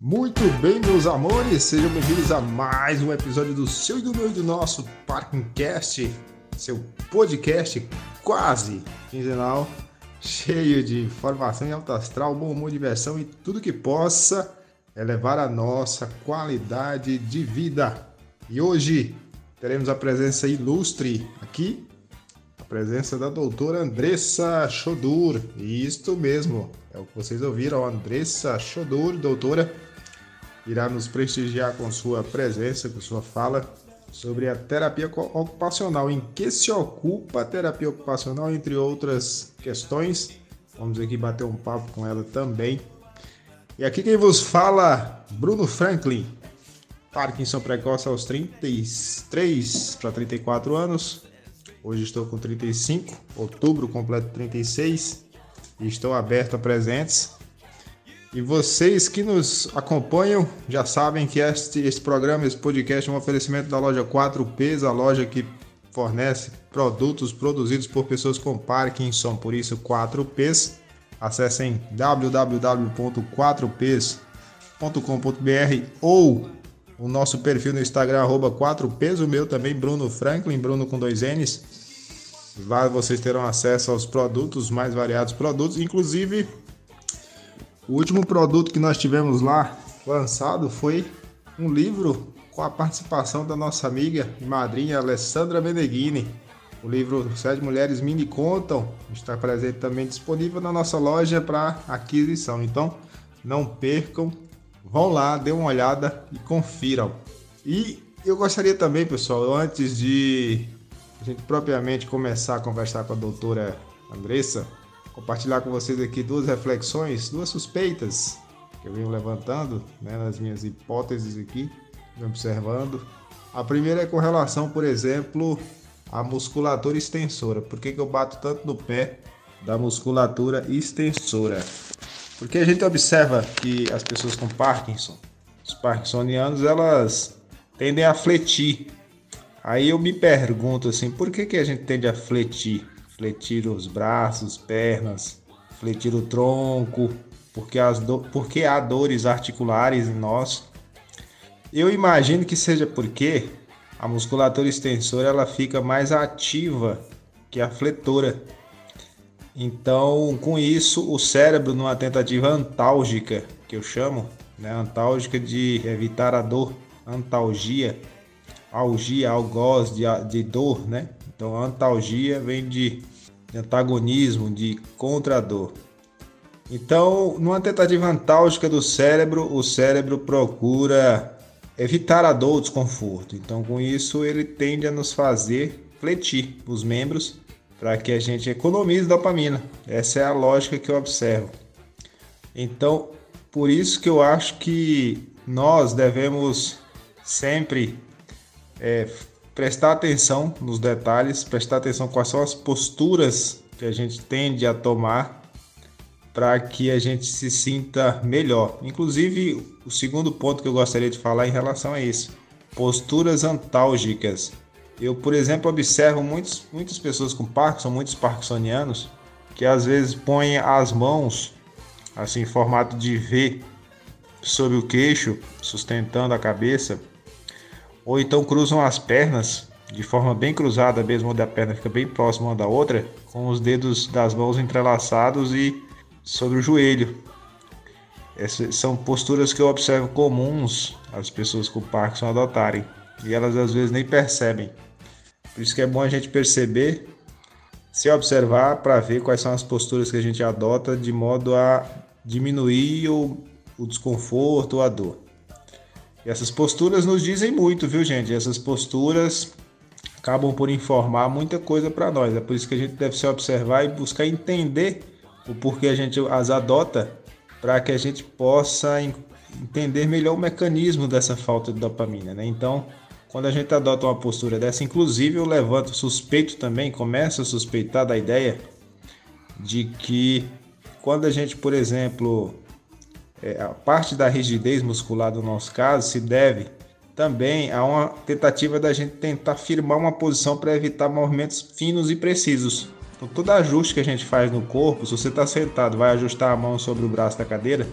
Muito bem, meus amores, sejam bem-vindos a mais um episódio do seu e do meu e do nosso Parkingcast, seu podcast quase quinzenal, cheio de informação e alto astral, bom humor, diversão e tudo que possa elevar a nossa qualidade de vida. E hoje teremos a presença ilustre aqui, a presença da doutora Andressa Chodur. Isto mesmo, é o que vocês ouviram, Andressa Chodur, doutora, irá nos prestigiar com sua presença, com sua fala sobre a terapia ocupacional, em que se ocupa a terapia ocupacional, entre outras questões. Vamos aqui bater um papo com ela também. E aqui quem vos fala, Bruno Franklin, Parkinson precoce aos 33 para 34 anos. Hoje estou com 35, outubro completo 36 e estou aberto a presentes. E vocês que nos acompanham já sabem que este, programa, esse podcast é um oferecimento da loja 4Ps, a loja que fornece produtos produzidos por pessoas com Parkinson, por isso 4Ps. Acessem www.4ps.com.br ou o nosso perfil no Instagram, arroba 4Ps, o meu também, Bruno Franklin, Bruno com dois N's. Lá vocês terão acesso aos produtos, mais variados produtos. Inclusive, o último produto que nós tivemos lá lançado foi um livro com a participação da nossa amiga e madrinha Alessandra Meneghini. O livro Sete Mulheres Me Contam está presente também disponível na nossa loja para aquisição. Então, não percam Vão lá, dê uma olhada e confiram. E eu gostaria também, pessoal, antes de a gente propriamente começar a conversar com a doutora Andressa, compartilhar com vocês aqui duas reflexões, duas suspeitas que eu venho levantando né, nas minhas hipóteses aqui, observando. A primeira é com relação, por exemplo, à musculatura extensora. Por que, que eu bato tanto no pé da musculatura extensora? Porque a gente observa que as pessoas com Parkinson, os parkinsonianos, elas tendem a fletir. Aí eu me pergunto assim, por que, que a gente tende a fletir? Fletir os braços, pernas, fletir o tronco, porque, as do... porque há dores articulares em nós. Eu imagino que seja porque a musculatura extensora ela fica mais ativa que a fletora. Então, com isso, o cérebro, numa tentativa antálgica, que eu chamo, né, antálgica de evitar a dor, antalgia, algia, algoz, de, de dor, né? Então, antalgia vem de, de antagonismo, de contra-dor. Então, numa tentativa antálgica do cérebro, o cérebro procura evitar a dor, o desconforto. Então, com isso, ele tende a nos fazer fletir os membros para que a gente economize dopamina. Essa é a lógica que eu observo. Então, por isso que eu acho que nós devemos sempre é, prestar atenção nos detalhes, prestar atenção quais são as posturas que a gente tende a tomar para que a gente se sinta melhor. Inclusive, o segundo ponto que eu gostaria de falar em relação a isso: posturas antálgicas. Eu, por exemplo, observo muitos, muitas pessoas com Parkinson, muitos parkinsonianos, que às vezes põem as mãos, assim, em formato de V, sobre o queixo, sustentando a cabeça, ou então cruzam as pernas de forma bem cruzada mesmo, onde a perna fica bem próxima uma da outra, com os dedos das mãos entrelaçados e sobre o joelho. Essas são posturas que eu observo comuns as pessoas com Parkinson adotarem e elas às vezes nem percebem. Por isso que é bom a gente perceber, se observar para ver quais são as posturas que a gente adota de modo a diminuir o, o desconforto ou a dor. Essas posturas nos dizem muito, viu, gente? Essas posturas acabam por informar muita coisa para nós. É por isso que a gente deve se observar e buscar entender o porquê a gente as adota, para que a gente possa entender melhor o mecanismo dessa falta de dopamina, né? Então, quando a gente adota uma postura dessa, inclusive eu levanto suspeito também, começo a suspeitar da ideia de que quando a gente, por exemplo, é, a parte da rigidez muscular do nosso caso se deve também a uma tentativa da gente tentar firmar uma posição para evitar movimentos finos e precisos. Então, todo ajuste que a gente faz no corpo, se você está sentado, vai ajustar a mão sobre o braço da cadeira,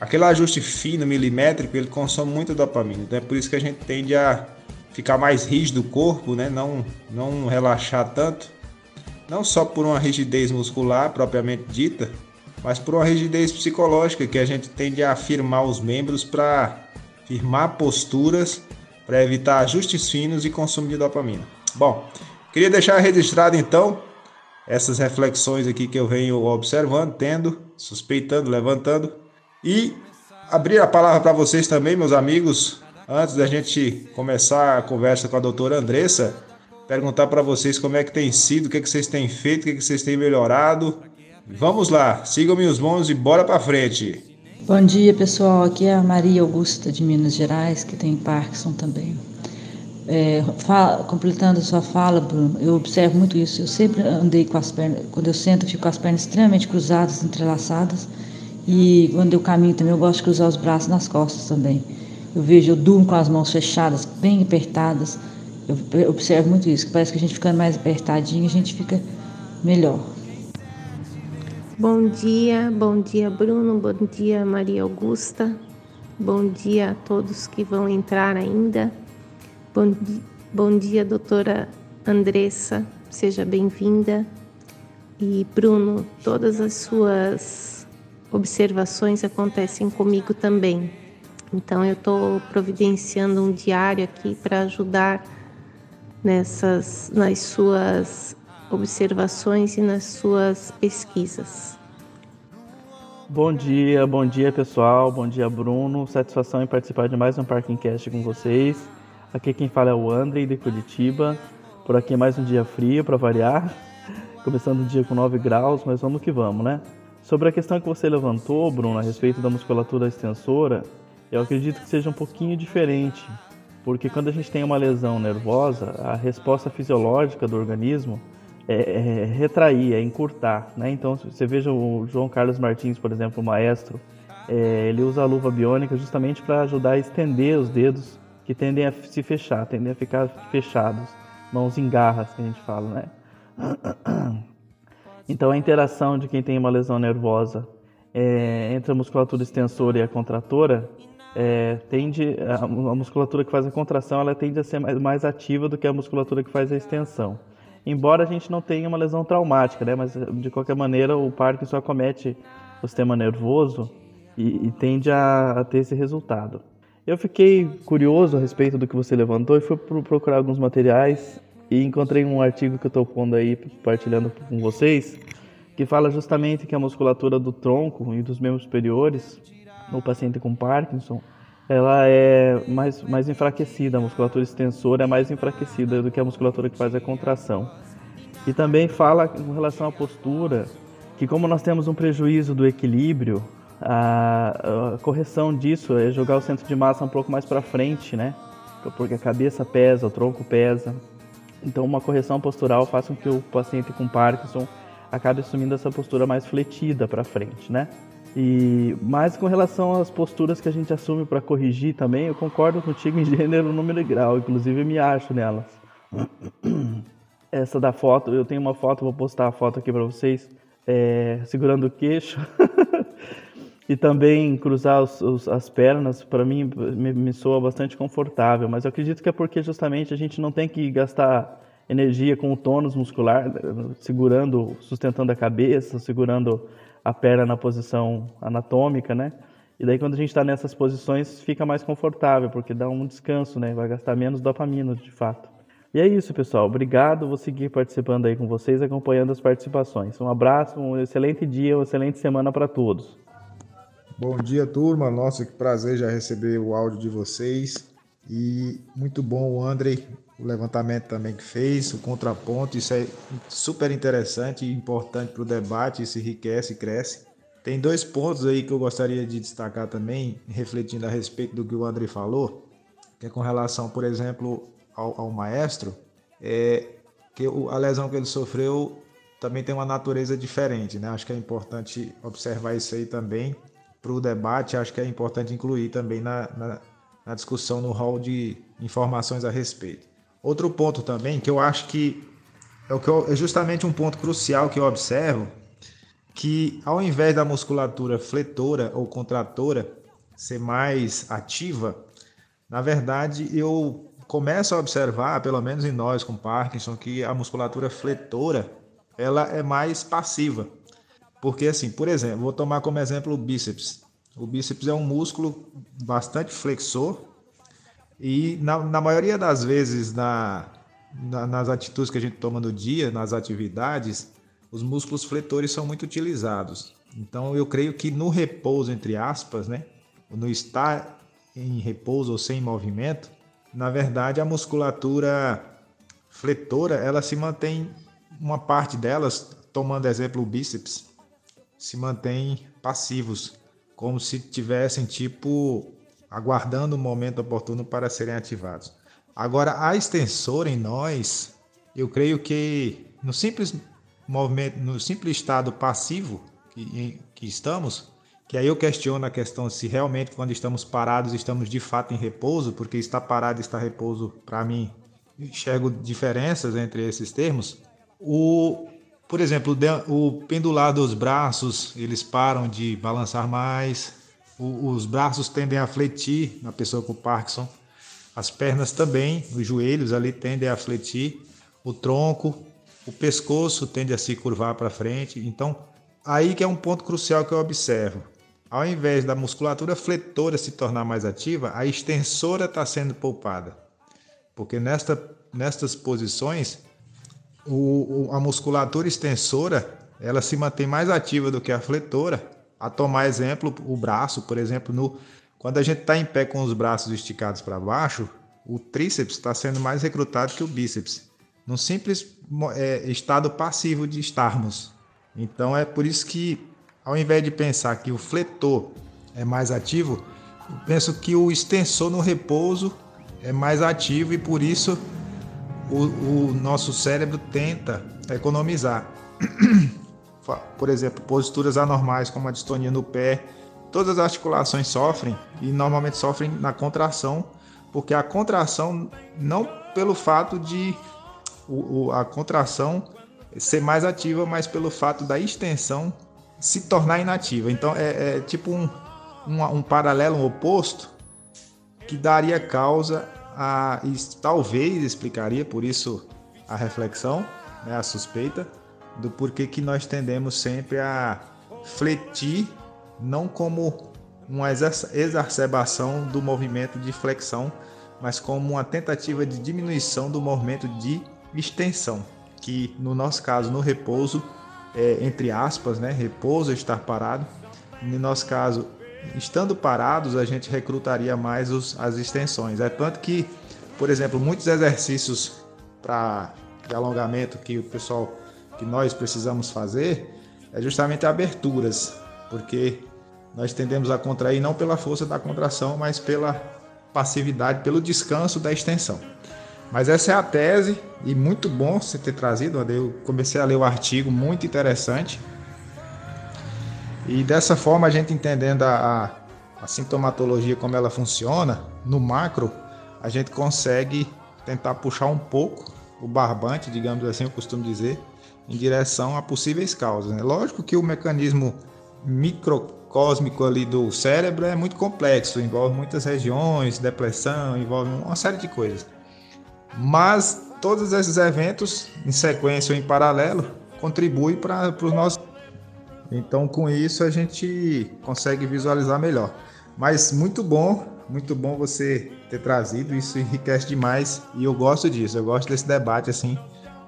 aquele ajuste fino, milimétrico, ele consome muita dopamina. Então é por isso que a gente tende a ficar mais rígido o corpo, né? não, não relaxar tanto. Não só por uma rigidez muscular propriamente dita, mas por uma rigidez psicológica que a gente tende a firmar os membros para firmar posturas para evitar ajustes finos e consumo de dopamina. Bom, queria deixar registrado então essas reflexões aqui que eu venho observando, tendo, suspeitando, levantando e abrir a palavra para vocês também, meus amigos, antes da gente começar a conversa com a doutora Andressa, perguntar para vocês como é que tem sido, o que, é que vocês têm feito, o que, é que vocês têm melhorado. Vamos lá, sigam-me os bons e bora para frente. Bom dia, pessoal. Aqui é a Maria Augusta de Minas Gerais, que tem Parkinson também. É, fala, completando a sua fala, Bruno, eu observo muito isso. Eu sempre andei com as pernas, quando eu sento, eu fico com as pernas extremamente cruzadas, entrelaçadas. E quando eu caminho também, eu gosto de cruzar os braços nas costas também. Eu vejo, eu durmo com as mãos fechadas, bem apertadas. Eu observo muito isso, parece que a gente ficando mais apertadinho, a gente fica melhor. Bom dia, bom dia Bruno, bom dia Maria Augusta, bom dia a todos que vão entrar ainda. Bom, bom dia, doutora Andressa, seja bem-vinda. E Bruno, todas as suas observações acontecem comigo também. Então eu estou providenciando um diário aqui para ajudar nessas nas suas observações e nas suas pesquisas. Bom dia, bom dia pessoal, bom dia Bruno, satisfação em participar de mais um Parking Cast com vocês. Aqui quem fala é o André de Curitiba, por aqui mais um dia frio para variar, começando o dia com 9 graus, mas vamos que vamos, né? Sobre a questão que você levantou, Bruno, a respeito da musculatura extensora, eu acredito que seja um pouquinho diferente, porque quando a gente tem uma lesão nervosa, a resposta fisiológica do organismo é, é, retrair, é encurtar, né? Então, você veja o João Carlos Martins, por exemplo, o maestro, é, ele usa a luva biônica justamente para ajudar a estender os dedos que tendem a se fechar, tendem a ficar fechados, mãos em garras, que a gente fala, né? Então, a interação de quem tem uma lesão nervosa é, entre a musculatura extensora e a contratora é, tende a, a, musculatura que faz a contração ela tende a ser mais, mais ativa do que a musculatura que faz a extensão embora a gente não tenha uma lesão traumática, né? Mas de qualquer maneira o Parkinson acomete o sistema nervoso e, e tende a, a, ter esse resultado. Eu fiquei curioso a respeito do que você levantou e fui procurar alguns materiais e encontrei um artigo que eu estou pondo aí, compartilhando com vocês, que fala justamente que a musculatura do tronco e dos membros superiores no paciente com Parkinson ela é mais, mais enfraquecida, a musculatura extensora é mais enfraquecida do que a musculatura que faz a contração. E também fala com relação à postura, que como nós temos um prejuízo do equilíbrio, a, a correção disso é jogar o centro de massa um pouco mais para frente, né? Porque a cabeça pesa, o tronco pesa. Então uma correção postural faz com que o paciente com Parkinson acabe assumindo essa postura mais fletida para frente, né? E mais com relação às posturas que a gente assume para corrigir também, eu concordo contigo em gênero, número e grau, inclusive eu me acho nelas. Essa da foto, eu tenho uma foto, vou postar a foto aqui para vocês, é, segurando o queixo. e também cruzar os, os, as pernas, para mim, me, me soa bastante confortável, mas eu acredito que é porque justamente a gente não tem que gastar energia com o tônus muscular, segurando, sustentando a cabeça, segurando a perna na posição anatômica, né? E daí quando a gente está nessas posições fica mais confortável, porque dá um descanso, né? Vai gastar menos dopamina, de fato. E é isso, pessoal. Obrigado. Vou seguir participando aí com vocês, acompanhando as participações. Um abraço, um excelente dia, uma excelente semana para todos. Bom dia, turma. Nossa, que prazer já receber o áudio de vocês. E muito bom o André o levantamento também que fez, o contraponto, isso é super interessante e importante para o debate, isso enriquece e cresce. Tem dois pontos aí que eu gostaria de destacar também, refletindo a respeito do que o André falou, que é com relação, por exemplo, ao, ao maestro, é que a lesão que ele sofreu também tem uma natureza diferente, né? Acho que é importante observar isso aí também para o debate, acho que é importante incluir também na, na, na discussão no hall de informações a respeito. Outro ponto também que eu acho que é, o que eu, é justamente um ponto crucial que eu observo, que ao invés da musculatura fletora ou contratora ser mais ativa, na verdade eu começo a observar, pelo menos em nós com Parkinson, que a musculatura fletora ela é mais passiva. Porque assim, por exemplo, vou tomar como exemplo o bíceps. O bíceps é um músculo bastante flexor e na, na maioria das vezes na, na, nas atitudes que a gente toma no dia, nas atividades, os músculos fletores são muito utilizados. Então eu creio que no repouso, entre aspas, né, no estar em repouso ou sem movimento, na verdade a musculatura fletora ela se mantém uma parte delas, tomando exemplo o bíceps, se mantém passivos, como se tivessem tipo aguardando o momento oportuno para serem ativados. Agora a extensora em nós, eu creio que no simples movimento, no simples estado passivo que, que estamos, que aí eu questiono a questão se realmente quando estamos parados estamos de fato em repouso, porque estar parado e estar repouso, para mim, enxergo diferenças entre esses termos. O, por exemplo, o pendular dos braços, eles param de balançar mais, os braços tendem a fletir na pessoa com Parkinson, as pernas também, os joelhos ali tendem a fletir, o tronco, o pescoço tende a se curvar para frente. Então, aí que é um ponto crucial que eu observo ao invés da musculatura fletora se tornar mais ativa, a extensora está sendo poupada. Porque nesta, nestas posições, o, a musculatura extensora ela se mantém mais ativa do que a fletora. A tomar exemplo, o braço, por exemplo, no, quando a gente está em pé com os braços esticados para baixo, o tríceps está sendo mais recrutado que o bíceps, num simples é, estado passivo de estarmos. Então é por isso que ao invés de pensar que o fletor é mais ativo, penso que o extensor no repouso é mais ativo e por isso o, o nosso cérebro tenta economizar. Por exemplo, posturas anormais como a distonia no pé, todas as articulações sofrem e normalmente sofrem na contração, porque a contração não pelo fato de o, a contração ser mais ativa, mas pelo fato da extensão se tornar inativa. Então é, é tipo um, um, um, paralelo, um oposto, que daria causa a. E talvez explicaria, por isso a reflexão, né, a suspeita, do porquê que nós tendemos sempre a fletir, não como uma exacerbação do movimento de flexão, mas como uma tentativa de diminuição do movimento de extensão, que no nosso caso, no repouso, é, entre aspas, né, repouso, estar parado. No nosso caso, estando parados, a gente recrutaria mais os, as extensões. É tanto que, por exemplo, muitos exercícios para alongamento que o pessoal, que nós precisamos fazer, é justamente aberturas, porque nós tendemos a contrair não pela força da contração, mas pela passividade, pelo descanso da extensão. Mas essa é a tese e muito bom você ter trazido. Eu comecei a ler o artigo, muito interessante. E dessa forma, a gente entendendo a, a, a sintomatologia, como ela funciona, no macro, a gente consegue tentar puxar um pouco o barbante, digamos assim, eu costumo dizer, em direção a possíveis causas. Né? Lógico que o mecanismo microcósmico ali do cérebro é muito complexo, envolve muitas regiões, depressão, envolve uma série de coisas. Mas todos esses eventos, em sequência ou em paralelo, contribuem para os nossos. Então, com isso, a gente consegue visualizar melhor. Mas muito bom, muito bom você ter trazido. Isso enriquece demais e eu gosto disso. Eu gosto desse debate assim,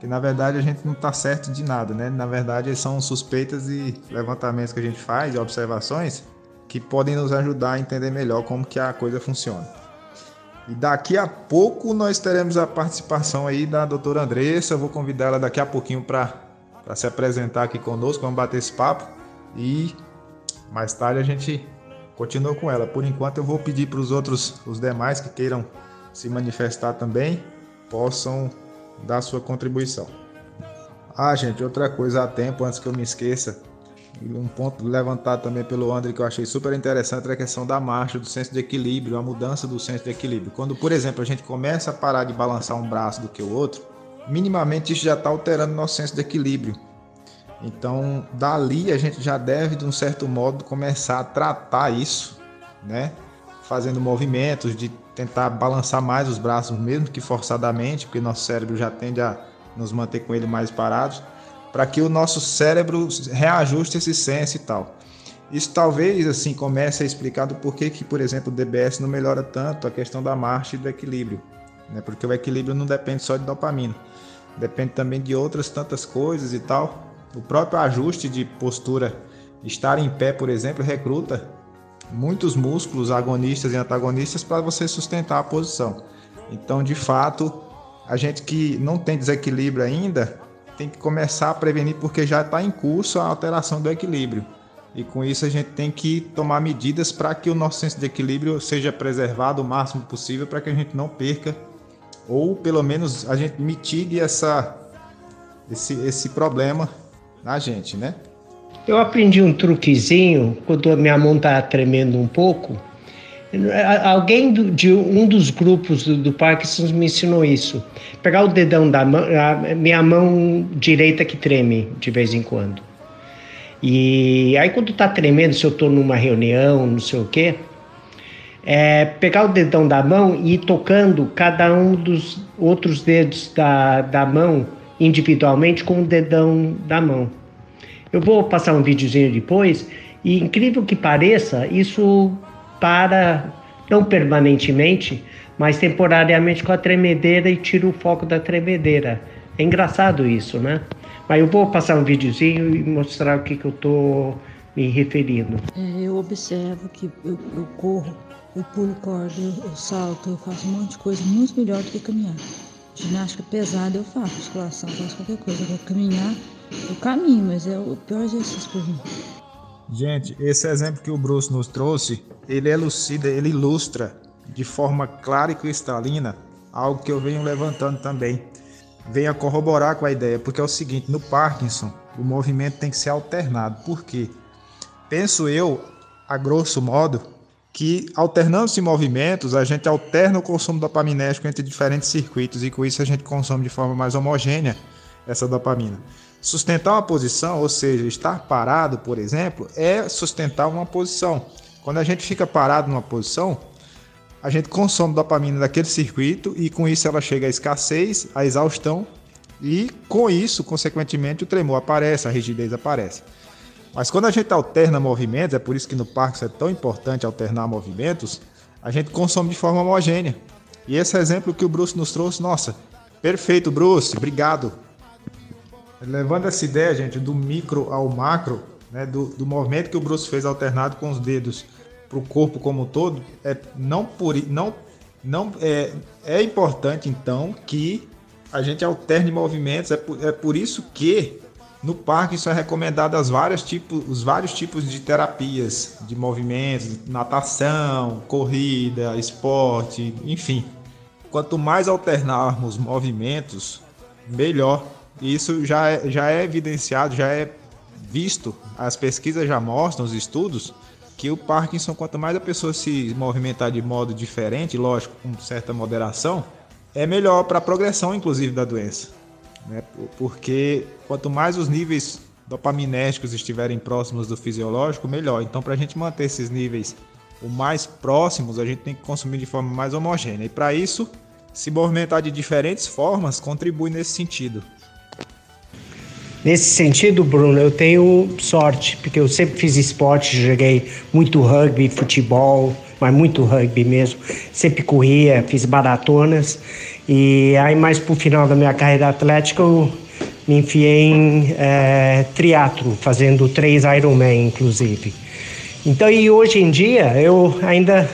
que na verdade a gente não está certo de nada, né? Na verdade, são suspeitas e levantamentos que a gente faz, observações que podem nos ajudar a entender melhor como que a coisa funciona. E daqui a pouco nós teremos a participação aí da doutora Andressa. Eu vou convidar ela daqui a pouquinho para se apresentar aqui conosco, vamos bater esse papo. E mais tarde a gente continua com ela. Por enquanto eu vou pedir para os outros, os demais que queiram se manifestar também, possam dar sua contribuição. Ah, gente, outra coisa a tempo, antes que eu me esqueça, um ponto levantado também pelo André que eu achei super interessante é a questão da marcha, do senso de equilíbrio, a mudança do senso de equilíbrio. Quando, por exemplo, a gente começa a parar de balançar um braço do que o outro, minimamente isso já está alterando nosso senso de equilíbrio. Então, dali a gente já deve, de um certo modo, começar a tratar isso, né? Fazendo movimentos de tentar balançar mais os braços, mesmo que forçadamente, porque nosso cérebro já tende a nos manter com ele mais parados, para que o nosso cérebro reajuste esse senso e tal. Isso talvez assim comece a explicar do porquê que, por exemplo, o DBS não melhora tanto a questão da marcha e do equilíbrio, né? Porque o equilíbrio não depende só de dopamina, depende também de outras tantas coisas e tal. O próprio ajuste de postura, estar em pé, por exemplo, recruta muitos músculos agonistas e antagonistas para você sustentar a posição. Então, de fato, a gente que não tem desequilíbrio ainda tem que começar a prevenir porque já está em curso a alteração do equilíbrio. E com isso a gente tem que tomar medidas para que o nosso senso de equilíbrio seja preservado o máximo possível para que a gente não perca ou pelo menos a gente mitigue essa, esse, esse problema na gente, né? Eu aprendi um truquezinho quando a minha mão tá tremendo um pouco. Alguém do, de um dos grupos do, do Parkinson me ensinou isso. Pegar o dedão da mão, a minha mão direita que treme de vez em quando. E aí quando tá tremendo, se eu tô numa reunião, não sei o quê, é pegar o dedão da mão e ir tocando cada um dos outros dedos da, da mão individualmente com o dedão da mão. Eu vou passar um videozinho depois e incrível que pareça, isso para não permanentemente, mas temporariamente com a tremedeira e tira o foco da tremedeira. É engraçado isso, né? Mas eu vou passar um videozinho e mostrar o que, que eu tô me referindo. É, eu observo que eu, eu corro, eu pulo corda, eu, salto, eu faço um monte de coisa muito melhor do que caminhar. Ginástica pesada eu faço, musculação, faço qualquer coisa. Agora caminhar, eu caminho, mas é o pior exercício para mim. Gente, esse exemplo que o Bruce nos trouxe, ele elucida, ele ilustra de forma clara e cristalina algo que eu venho levantando também. Venha corroborar com a ideia, porque é o seguinte, no Parkinson, o movimento tem que ser alternado. Por quê? Penso eu, a grosso modo, que alternando-se movimentos, a gente alterna o consumo dopaminérgico entre diferentes circuitos e com isso a gente consome de forma mais homogênea essa dopamina. Sustentar uma posição, ou seja, estar parado, por exemplo, é sustentar uma posição. Quando a gente fica parado numa posição, a gente consome dopamina daquele circuito e com isso ela chega à escassez, à exaustão e com isso, consequentemente, o tremor aparece, a rigidez aparece. Mas quando a gente alterna movimentos, é por isso que no Parkinson é tão importante alternar movimentos, a gente consome de forma homogênea. E esse exemplo que o Bruce nos trouxe, nossa, perfeito, Bruce, obrigado. Levando essa ideia, gente, do micro ao macro, né, do, do movimento que o Bruce fez alternado com os dedos para o corpo como um todo, é, não por, não, não, é, é importante então que a gente alterne movimentos. É por, é por isso que no Parkinson é recomendado as várias tipos, os vários tipos de terapias de movimentos, natação, corrida, esporte, enfim. Quanto mais alternarmos movimentos, melhor. Isso já é, já é evidenciado, já é visto. As pesquisas já mostram, os estudos, que o Parkinson, quanto mais a pessoa se movimentar de modo diferente, lógico, com certa moderação, é melhor para a progressão, inclusive, da doença né? Porque quanto mais os níveis dopaminérgicos estiverem próximos do fisiológico, melhor. Então, para a gente manter esses níveis o mais próximos, a gente tem que consumir de forma mais homogênea. E para isso, se movimentar de diferentes formas contribui nesse sentido. Nesse sentido, Bruno, eu tenho sorte, porque eu sempre fiz esporte, joguei muito rugby, futebol, mas muito rugby mesmo. Sempre corria, fiz maratonas. E aí, mais pro final da minha carreira atlética, eu me enfiei em é, triatlo, fazendo três Ironman, inclusive. Então, e hoje em dia, eu ainda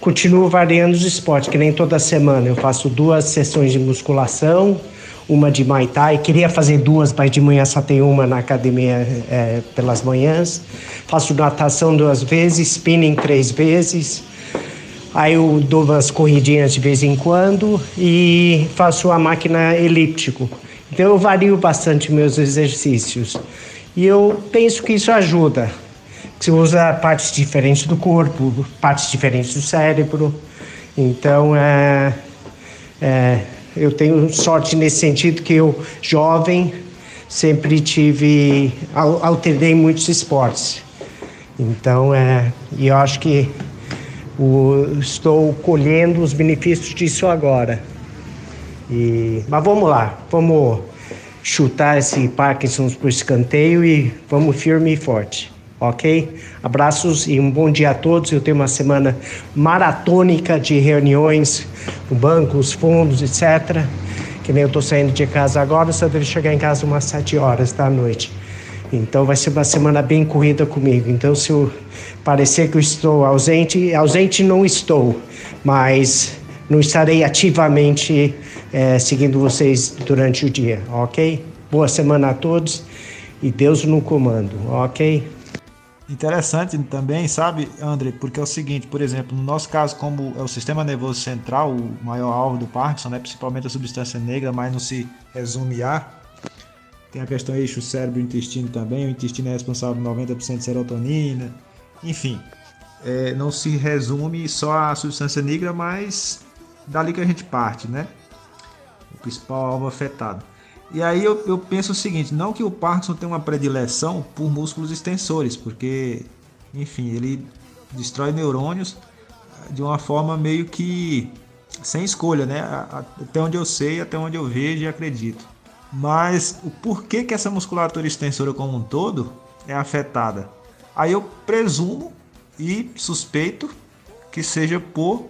continuo variando os esportes, que nem toda semana. Eu faço duas sessões de musculação, uma de Muay Thai. Queria fazer duas, mas de manhã só tem uma na academia é, pelas manhãs. Faço natação duas vezes, spinning três vezes. Aí eu dou umas corridinhas de vez em quando e faço a máquina elíptico. Então eu vario bastante meus exercícios. E eu penso que isso ajuda. Você usa partes diferentes do corpo, partes diferentes do cérebro. Então é, é, eu tenho sorte nesse sentido que eu, jovem, sempre tive, alternei muitos esportes. Então, é, e eu acho que o, estou colhendo os benefícios disso agora. E, mas vamos lá, vamos chutar esse Parkinson o escanteio e vamos firme e forte. Ok? Abraços e um bom dia a todos. Eu tenho uma semana maratônica de reuniões no banco, os fundos, etc. Que nem eu estou saindo de casa agora, só devo chegar em casa umas sete horas da noite. Então vai ser uma semana bem corrida comigo. Então se eu parecer que eu estou ausente, ausente não estou, mas não estarei ativamente é, seguindo vocês durante o dia, ok? Boa semana a todos e Deus no comando, ok? Interessante também, sabe, André, porque é o seguinte, por exemplo, no nosso caso, como é o sistema nervoso central, o maior alvo do Parkinson, né, principalmente a substância negra, mas não se resume a. Tem a questão eixo cérebro-intestino também, o intestino é responsável por 90% de serotonina, enfim, é, não se resume só a substância negra, mas dali que a gente parte, né? O principal alvo afetado. E aí eu, eu penso o seguinte, não que o Parkinson tenha uma predileção por músculos extensores, porque, enfim, ele destrói neurônios de uma forma meio que sem escolha, né? Até onde eu sei, até onde eu vejo e acredito. Mas o porquê que essa musculatura extensora como um todo é afetada? Aí eu presumo e suspeito que seja por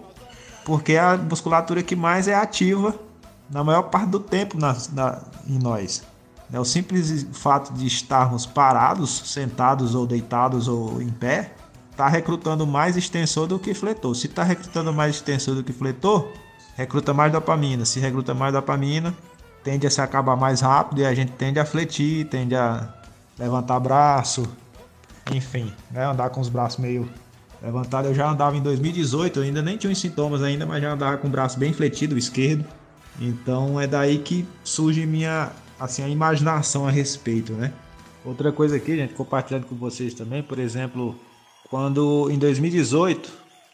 porque é a musculatura que mais é ativa na maior parte do tempo na, na, em nós. É o simples fato de estarmos parados, sentados ou deitados ou em pé, está recrutando mais extensor do que fletor. Se está recrutando mais extensor do que fletor, recruta mais dopamina. Se recruta mais dopamina, tende a se acabar mais rápido e a gente tende a fletir, tende a levantar braço, enfim, né? andar com os braços meio levantados. Eu já andava em 2018, eu ainda nem tinha os sintomas ainda, mas já andava com o braço bem fletido, esquerdo. Então é daí que surge minha assim a imaginação a respeito, né? Outra coisa aqui, gente, compartilhando com vocês também, por exemplo, quando em 2018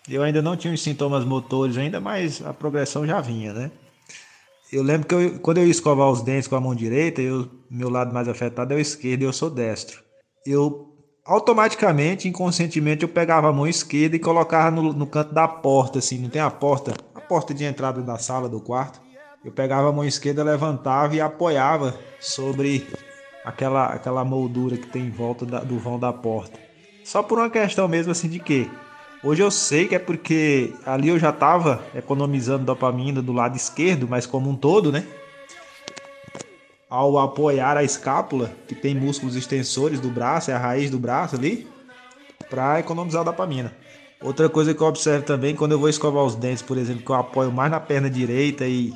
eu ainda não tinha os sintomas motores ainda, mas a progressão já vinha, né? Eu lembro que eu, quando eu ia escovar os dentes com a mão direita, eu, meu lado mais afetado é o esquerdo e eu sou destro. Eu automaticamente, inconscientemente, eu pegava a mão esquerda e colocava no, no canto da porta, assim, não tem a porta, a porta de entrada da sala do quarto. Eu pegava a mão esquerda, levantava e apoiava sobre aquela, aquela moldura que tem em volta da, do vão da porta. Só por uma questão mesmo assim de que hoje eu sei que é porque ali eu já estava economizando dopamina do lado esquerdo, mas como um todo, né? Ao apoiar a escápula, que tem músculos extensores do braço, é a raiz do braço ali, para economizar dopamina. Outra coisa que eu observo também, quando eu vou escovar os dentes, por exemplo, que eu apoio mais na perna direita e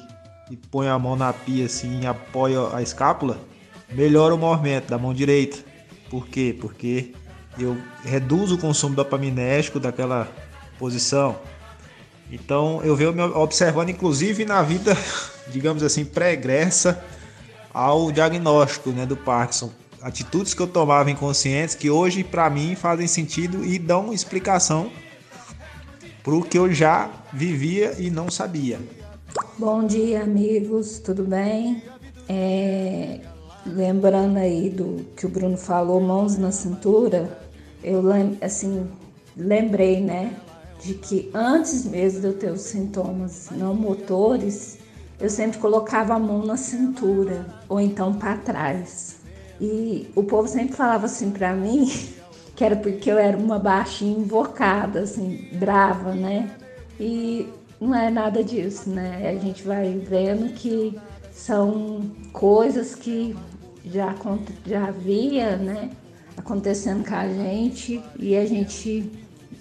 e põe a mão na pia assim e apoia a escápula, melhora o movimento da mão direita. Por quê? Porque eu reduzo o consumo dopaminérgico daquela posição. Então eu venho me observando, inclusive na vida, digamos assim, pregressa ao diagnóstico né, do Parkinson. Atitudes que eu tomava inconscientes que hoje para mim fazem sentido e dão explicação para o que eu já vivia e não sabia. Bom dia, amigos, tudo bem? É, lembrando aí do que o Bruno falou, mãos na cintura, eu assim lembrei, né, de que antes mesmo de eu ter os sintomas não motores, eu sempre colocava a mão na cintura ou então para trás. E o povo sempre falava assim para mim que era porque eu era uma baixinha invocada, assim, brava, né? E não é nada disso, né? A gente vai vendo que são coisas que já, já havia, né? Acontecendo com a gente e a gente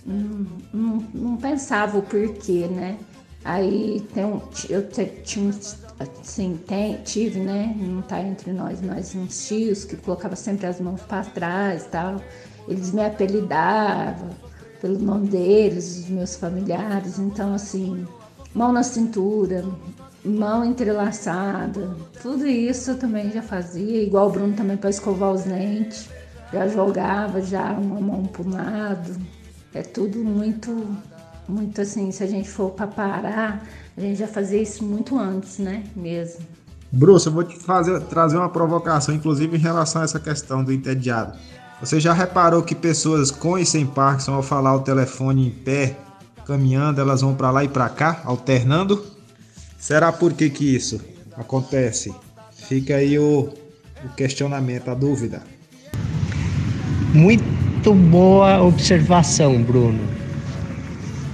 não, não, não pensava o porquê, né? Aí tem um, eu tinha assim, tem, tive, né? Não tá entre nós, mas uns tios que colocavam sempre as mãos para trás tal. Eles me apelidavam pelo nome deles, os meus familiares. Então, assim, mão na cintura, mão entrelaçada, tudo isso eu também já fazia, igual o Bruno também para escovar os dentes, já jogava já uma mão para lado. É tudo muito, muito assim, se a gente for para parar, a gente já fazia isso muito antes, né? Mesmo. Bruce, eu vou te fazer, trazer uma provocação, inclusive em relação a essa questão do entediado. Você já reparou que pessoas com e sem Parkinson, ao falar o telefone em pé, caminhando, elas vão para lá e para cá, alternando? Será por que, que isso acontece? Fica aí o, o questionamento, a dúvida. Muito boa observação, Bruno.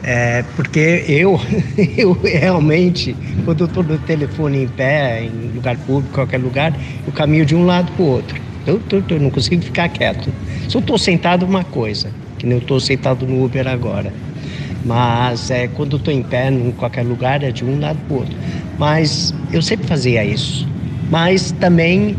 É, porque eu, eu realmente, quando eu estou no telefone em pé, em lugar público, qualquer lugar, eu caminho de um lado para o outro. Eu, eu, eu, não consigo ficar quieto. Se eu estou sentado, uma coisa, que nem eu estou sentado no Uber agora. Mas é, quando eu estou em pé, em qualquer lugar, é de um lado para o outro. Mas eu sempre fazia isso. Mas também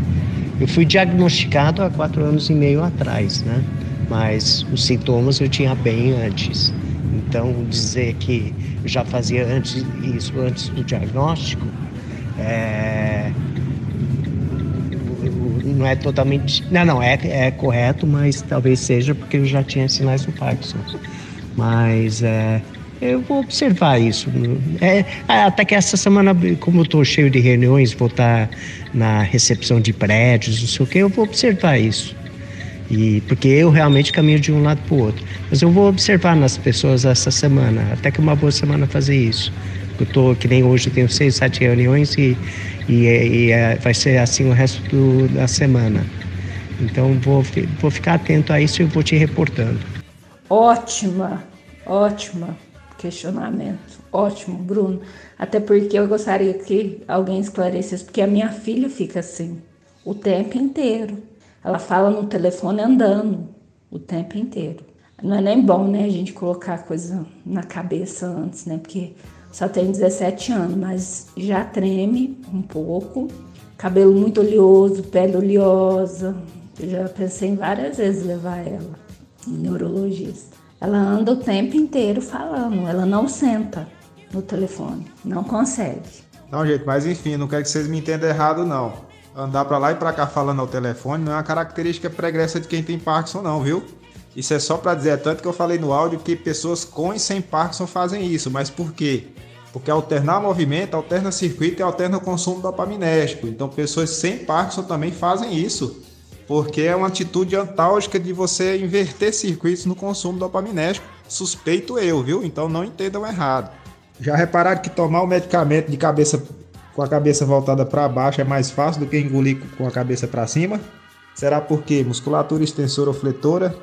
eu fui diagnosticado há quatro anos e meio atrás, né? Mas os sintomas eu tinha bem antes. Então, dizer que eu já fazia antes, isso antes do diagnóstico é, não é totalmente. Não, não, é, é correto, mas talvez seja porque eu já tinha sinais do Parkinson. Mas é, eu vou observar isso. É, até que essa semana, como eu estou cheio de reuniões, vou estar na recepção de prédios, não sei o que, eu vou observar isso. E porque eu realmente caminho de um lado para o outro. Mas eu vou observar nas pessoas essa semana, até que uma boa semana fazer isso. Eu tô que nem hoje, tenho seis, sete reuniões e, e, e é, vai ser assim o resto do, da semana. Então vou, vou ficar atento a isso e vou te reportando. Ótima, ótima questionamento. Ótimo, Bruno. Até porque eu gostaria que alguém esclarecesse, porque a minha filha fica assim o tempo inteiro. Ela fala no telefone andando o tempo inteiro. Não é nem bom, né, a gente colocar coisa na cabeça antes, né? Porque só tem 17 anos, mas já treme um pouco. Cabelo muito oleoso, pele oleosa. Eu já pensei várias vezes levar ela em neurologista. Ela anda o tempo inteiro falando, ela não senta no telefone, não consegue. Não, gente, mas enfim, não quero que vocês me entendam errado, não andar para lá e para cá falando ao telefone não é uma característica pregressa de quem tem Parkinson, não, viu? Isso é só para dizer, é tanto que eu falei no áudio que pessoas com e sem Parkinson fazem isso, mas por quê? Porque alternar movimento, alterna circuito e alterna o consumo dopaminérgico. Então, pessoas sem Parkinson também fazem isso, porque é uma atitude antálgica de você inverter circuitos no consumo dopaminérgico. Suspeito eu, viu? Então, não entendam errado. Já repararam que tomar o medicamento de cabeça com a cabeça voltada para baixo é mais fácil do que engolir com a cabeça para cima? Será porque musculatura extensora ou fletora?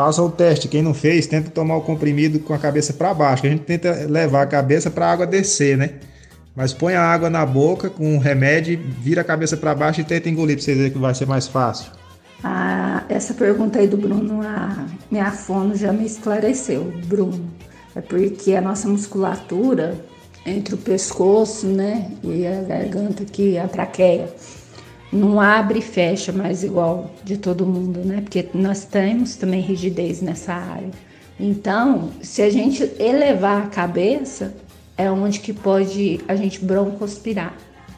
Faça o teste. Quem não fez, tenta tomar o comprimido com a cabeça para baixo. A gente tenta levar a cabeça para a água descer, né? Mas põe a água na boca com o remédio, vira a cabeça para baixo e tenta engolir para vocês verem que vai ser mais fácil. Ah, essa pergunta aí do Bruno, a minha fono já me esclareceu, Bruno. É porque a nossa musculatura entre o pescoço, né, e a garganta aqui, a traqueia. Não abre e fecha mais igual de todo mundo, né? Porque nós temos também rigidez nessa área. Então, se a gente elevar a cabeça, é onde que pode a gente broncospirar,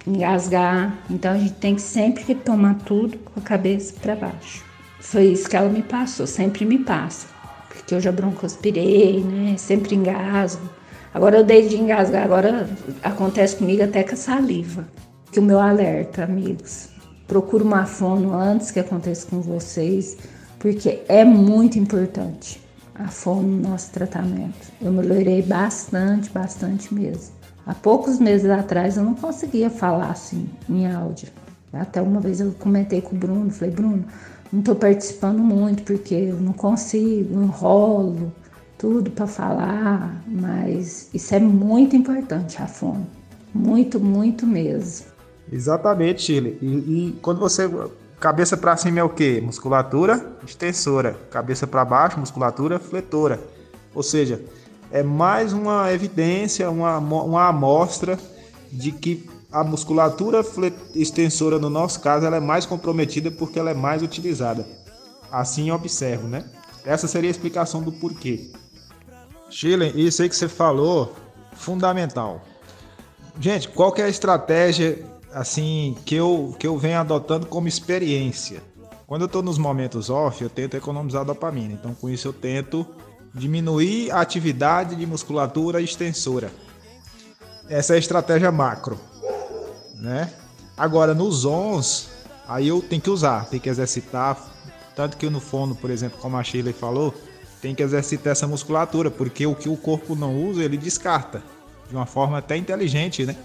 engasgar. Então a gente tem que sempre que tomar tudo com a cabeça para baixo. Foi isso que ela me passou, sempre me passa. Porque eu já broncospirei, né? Sempre engasgo. Agora eu dei de engasgar, agora acontece comigo até com a saliva. Que o meu alerta, amigos. Procura uma fono antes que aconteça com vocês, porque é muito importante a fono no nosso tratamento. Eu melhorei bastante, bastante mesmo. Há poucos meses atrás eu não conseguia falar assim em áudio. Até uma vez eu comentei com o Bruno, falei, Bruno, não estou participando muito porque eu não consigo, enrolo tudo para falar, mas isso é muito importante, a fome. Muito, muito mesmo. Exatamente, Chile. E, e quando você. Cabeça para cima é o quê? Musculatura extensora. Cabeça para baixo, musculatura fletora. Ou seja, é mais uma evidência, uma, uma amostra de que a musculatura extensora, no nosso caso, ela é mais comprometida porque ela é mais utilizada. Assim observo, né? Essa seria a explicação do porquê. Chile, isso aí que você falou, fundamental. Gente, qual é a estratégia assim que eu, que eu venho adotando como experiência? Quando eu estou nos momentos off, eu tento economizar dopamina. Então, com isso, eu tento diminuir a atividade de musculatura extensora. Essa é a estratégia macro, né? Agora, nos ons, aí eu tenho que usar, tenho que exercitar. Tanto que no fono, por exemplo, como a Sheila falou, tem que exercitar essa musculatura, porque o que o corpo não usa, ele descarta. De uma forma até inteligente, né?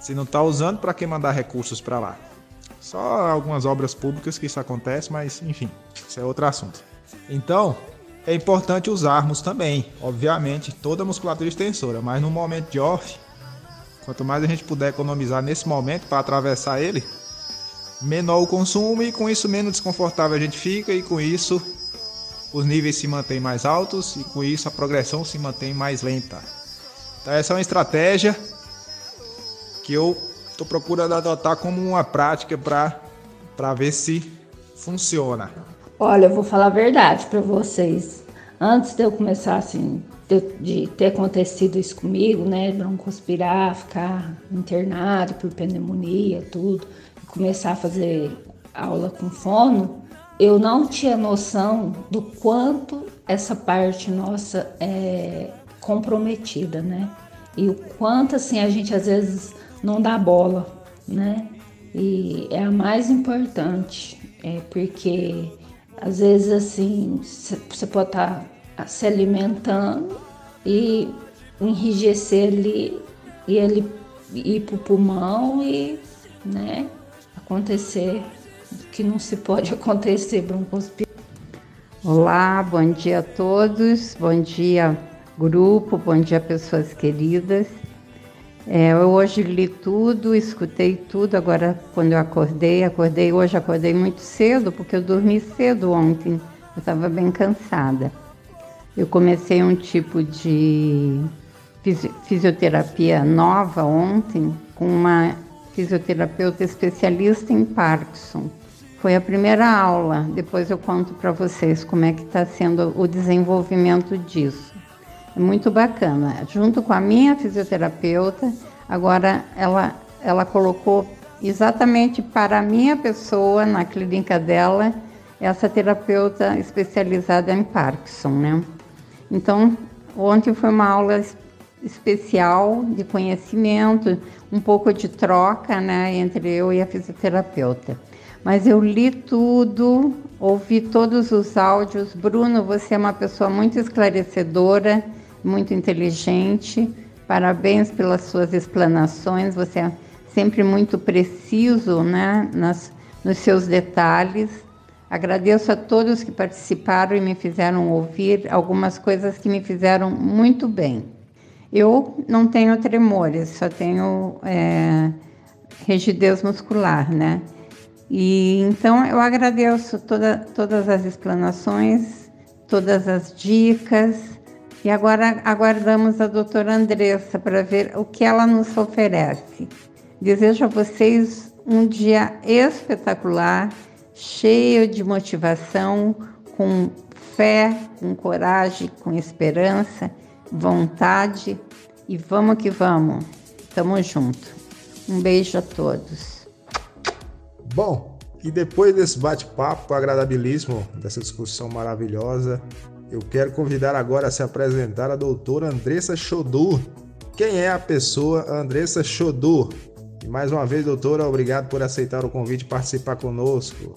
Se não está usando, para que mandar recursos para lá? Só algumas obras públicas que isso acontece, mas enfim, isso é outro assunto. Então, é importante usarmos também, obviamente, toda a musculatura extensora, mas no momento de off, quanto mais a gente puder economizar nesse momento para atravessar ele, menor o consumo e com isso menos desconfortável a gente fica e com isso os níveis se mantêm mais altos e com isso a progressão se mantém mais lenta. Então essa é uma estratégia que eu estou procurando adotar como uma prática para ver se funciona. Olha, eu vou falar a verdade para vocês. Antes de eu começar assim, de, de, ter acontecido isso comigo, né, broncospirar, ficar internado por pneumonia, tudo, começar a fazer aula com fono, eu não tinha noção do quanto essa parte nossa é comprometida, né? E o quanto assim a gente às vezes não dá bola, né? E é a mais importante, é porque às vezes assim você pode estar tá se alimentando e enrijecer ali e ele ir para o pulmão e né, acontecer que não se pode acontecer broncospirose. Olá, bom dia a todos, bom dia grupo, bom dia pessoas queridas. É, eu hoje li tudo, escutei tudo. Agora, quando eu acordei, acordei hoje, acordei muito cedo, porque eu dormi cedo ontem. Eu estava bem cansada. Eu comecei um tipo de fisioterapia nova ontem com uma fisioterapeuta especialista em Parkinson. Foi a primeira aula. Depois eu conto para vocês como é que está sendo o desenvolvimento disso. Muito bacana. Junto com a minha fisioterapeuta, agora ela, ela colocou exatamente para a minha pessoa, na clínica dela, essa terapeuta especializada em Parkinson, né? Então, ontem foi uma aula especial de conhecimento, um pouco de troca, né, entre eu e a fisioterapeuta. Mas eu li tudo, ouvi todos os áudios. Bruno, você é uma pessoa muito esclarecedora muito inteligente. Parabéns pelas suas explanações. Você é sempre muito preciso né, nas, nos seus detalhes. Agradeço a todos que participaram e me fizeram ouvir algumas coisas que me fizeram muito bem. Eu não tenho tremores, só tenho é, rigidez muscular, né? E então eu agradeço toda, todas as explanações, todas as dicas e agora aguardamos a doutora Andressa para ver o que ela nos oferece. Desejo a vocês um dia espetacular, cheio de motivação, com fé, com coragem, com esperança, vontade e vamos que vamos. Tamo junto. Um beijo a todos. Bom, e depois desse bate-papo agradabilíssimo, dessa discussão maravilhosa, eu quero convidar agora a se apresentar a doutora Andressa Chodur. Quem é a pessoa Andressa Chodur? E mais uma vez, doutora, obrigado por aceitar o convite e participar conosco.